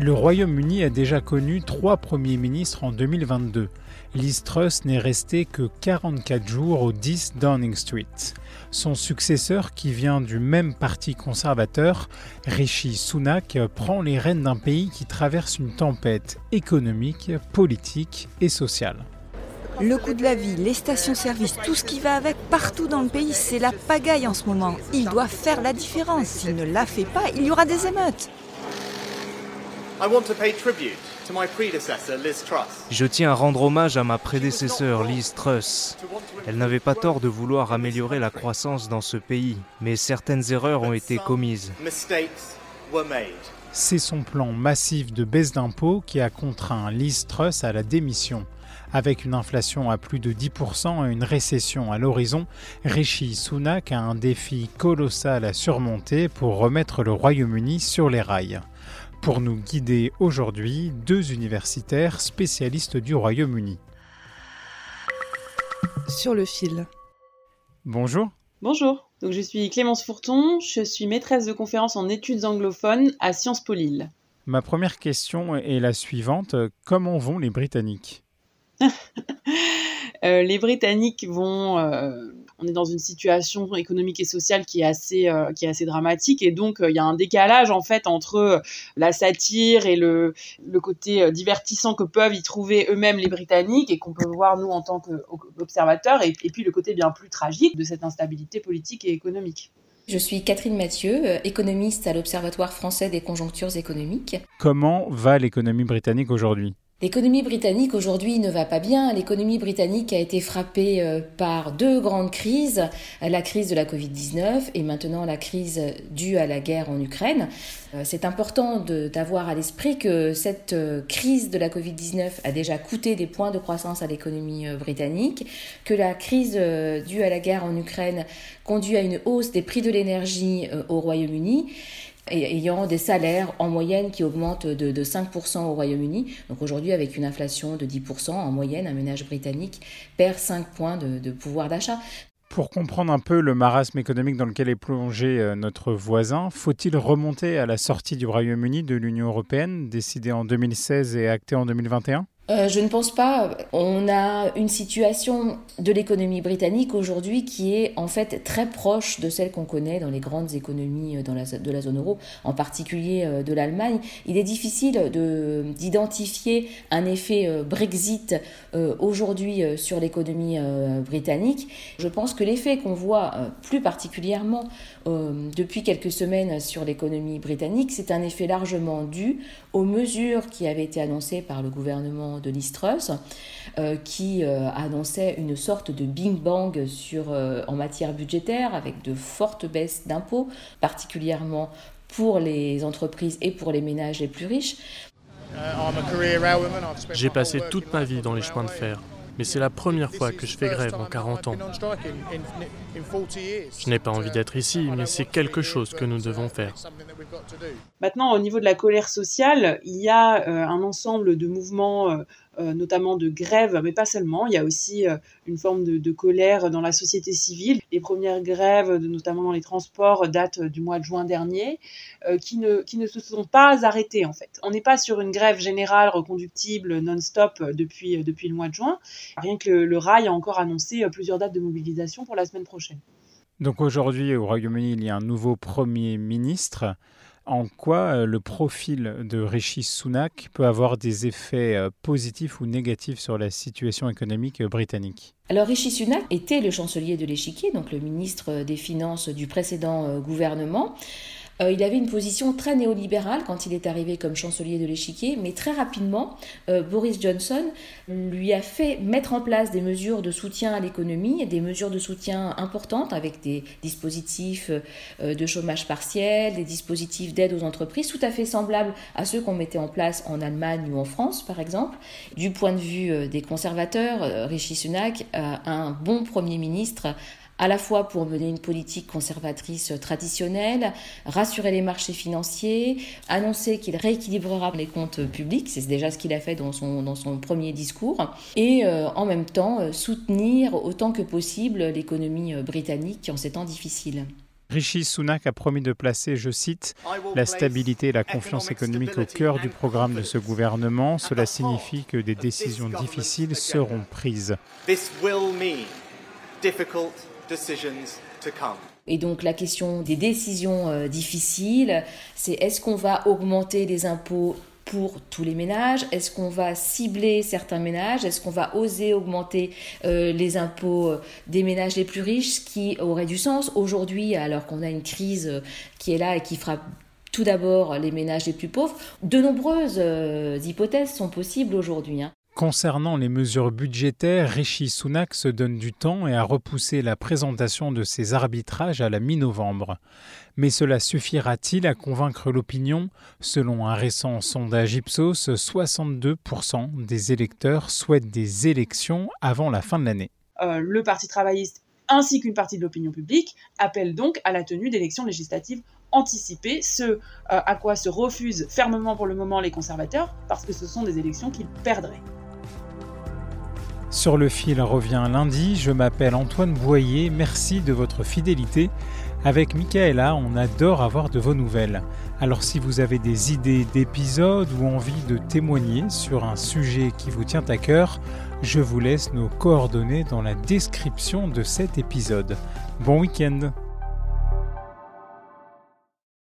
Le Royaume-Uni a déjà connu trois premiers ministres en 2022. Liz Truss n'est resté que 44 jours au 10 Downing Street. Son successeur, qui vient du même parti conservateur, Rishi Sunak, prend les rênes d'un pays qui traverse une tempête économique, politique et sociale. Le coût de la vie, les stations-service, tout ce qui va avec partout dans le pays, c'est la pagaille en ce moment. Il doit faire la différence. S'il ne la fait pas, il y aura des émeutes. I want to pay tribute to my predecessor, Liz Truss. Je tiens à rendre hommage à ma prédécesseur Liz Truss. Elle n'avait pas tort de vouloir améliorer la croissance dans ce pays, mais certaines erreurs ont été commises. Mistakes were made. C'est son plan massif de baisse d'impôts qui a contraint Liz Truss à la démission. Avec une inflation à plus de 10% et une récession à l'horizon, Rishi Sunak a un défi colossal à surmonter pour remettre le Royaume-Uni sur les rails. Pour nous guider aujourd'hui, deux universitaires spécialistes du Royaume-Uni. Sur le fil. Bonjour. Bonjour, donc je suis Clémence Fourton, je suis maîtresse de conférences en études anglophones à Sciences Po Lille. Ma première question est la suivante. Comment vont les Britanniques? Euh, les Britanniques vont, euh, on est dans une situation économique et sociale qui est assez, euh, qui est assez dramatique et donc euh, il y a un décalage en fait entre la satire et le, le côté euh, divertissant que peuvent y trouver eux-mêmes les Britanniques et qu'on peut voir nous en tant qu'observateurs et, et puis le côté bien plus tragique de cette instabilité politique et économique. Je suis Catherine Mathieu, économiste à l'Observatoire français des conjonctures économiques. Comment va l'économie britannique aujourd'hui? L'économie britannique aujourd'hui ne va pas bien. L'économie britannique a été frappée euh, par deux grandes crises, la crise de la Covid-19 et maintenant la crise due à la guerre en Ukraine. Euh, C'est important d'avoir à l'esprit que cette euh, crise de la Covid-19 a déjà coûté des points de croissance à l'économie britannique, que la crise due à la guerre en Ukraine conduit à une hausse des prix de l'énergie au Royaume-Uni ayant des salaires en moyenne qui augmentent de, de 5% au Royaume-Uni. Donc aujourd'hui, avec une inflation de 10%, en moyenne, un ménage britannique perd 5 points de, de pouvoir d'achat. Pour comprendre un peu le marasme économique dans lequel est plongé euh, notre voisin, faut-il remonter à la sortie du Royaume-Uni de l'Union européenne, décidée en 2016 et actée en 2021 Euh, je ne pense pas. On a une situation de l'économie britannique aujourd'hui qui est en fait très proche de celle qu'on connaît dans les grandes économies euh, de la zone euro, en particulier euh, de l'Allemagne. Il est difficile de- d'identifier un effet Brexit aujourd'hui sur l'économie britannique. Je pense que l'effet qu'on voit plus particulièrement depuis quelques semaines sur l'économie britannique, c'est un effet largement dû aux mesures qui avaient été annoncées par le gouvernement de Liz Truss, euh, qui euh, annonçait une sorte de bing bang sur, euh, en matière budgétaire avec de fortes baisses d'impôts, particulièrement pour les entreprises et pour les ménages les plus riches. J'ai passé toute ma vie dans les chemins de fer, mais c'est la première fois que je fais grève en 40 ans. Je n'ai pas envie d'être ici, mais c'est quelque chose que nous devons faire. Maintenant, au niveau de la colère sociale, il y a euh, un ensemble de mouvements, euh, euh, notamment de grèves, mais pas seulement. Il y a aussi une forme de, colère dans la société civile. Les premières grèves, notamment dans les transports, datent du mois de juin dernier, qui, ne, se sont pas arrêtées en fait. On n'est pas sur une grève générale reconductible non-stop depuis le mois de juin. Rien que le, le rail a encore annoncé euh, plusieurs dates de mobilisation pour la semaine prochaine. Donc aujourd'hui, au Royaume-Uni, il y a un nouveau Premier ministre. En quoi euh, le profil de Rishi Sunak peut avoir des effets euh, positifs ou négatifs sur la situation économique britannique? Alors Rishi Sunak était le chancelier de l'échiquier, donc le ministre des Finances du précédent gouvernement. Euh, il avait une position très néolibérale quand il est arrivé comme chancelier de l'échiquier, mais très rapidement, euh, Boris Johnson lui a fait mettre en place des mesures de soutien à l'économie, des mesures de soutien importantes avec des dispositifs euh, de chômage partiel, des dispositifs d'aide aux entreprises tout à fait semblables à ceux qu'on mettait en place en Allemagne ou en France, par exemple. Du point de vue des conservateurs, Rishi Sunak un bon Premier ministre à la fois pour mener une politique conservatrice traditionnelle, rassurer les marchés financiers, annoncer qu'il rééquilibrera les comptes publics, c'est déjà ce qu'il a fait dans son, dans son premier discours, et euh, en même temps euh, soutenir autant que possible l'économie euh, britannique en ces temps difficiles. Rishi Sunak a promis de placer, je cite, la stabilité et la confiance économique au cœur du programme de ce gouvernement. Cela signifie que des décisions difficiles seront prises. Et donc la question des décisions euh, difficiles, c'est est-ce qu'on va augmenter les impôts pour tous les ménages? Est-ce qu'on va cibler certains ménages? Est-ce qu'on va oser augmenter euh, les impôts euh, des ménages les plus riches Ce qui aurait du sens? Aujourd'hui, alors qu'on a une crise qui est là et qui frappe tout d'abord les ménages les plus pauvres. De nombreuses hypothèses sont possibles aujourd'hui. Hein. Concernant les mesures budgétaires, Rishi Sunak se donne du temps et a repoussé la présentation de ses arbitrages à la mi-novembre. Mais cela suffira-t-il à convaincre l'opinion? Selon un récent sondage Ipsos, 62% des électeurs souhaitent des élections avant la fin de l'année. Euh, le Parti travailliste ainsi qu'une partie de l'opinion publique appellent donc à la tenue d'élections législatives anticipées, ce euh, à quoi se refusent fermement pour le moment les conservateurs, parce que ce sont des élections qu'ils perdraient. Sur le fil revient lundi, je m'appelle Antoine Boyer, merci de votre fidélité. Avec Michaela, on adore avoir de vos nouvelles. Alors si vous avez des idées d'épisodes ou envie de témoigner sur un sujet qui vous tient à cœur, je vous laisse nos coordonnées dans la description de cet épisode. Bon week-end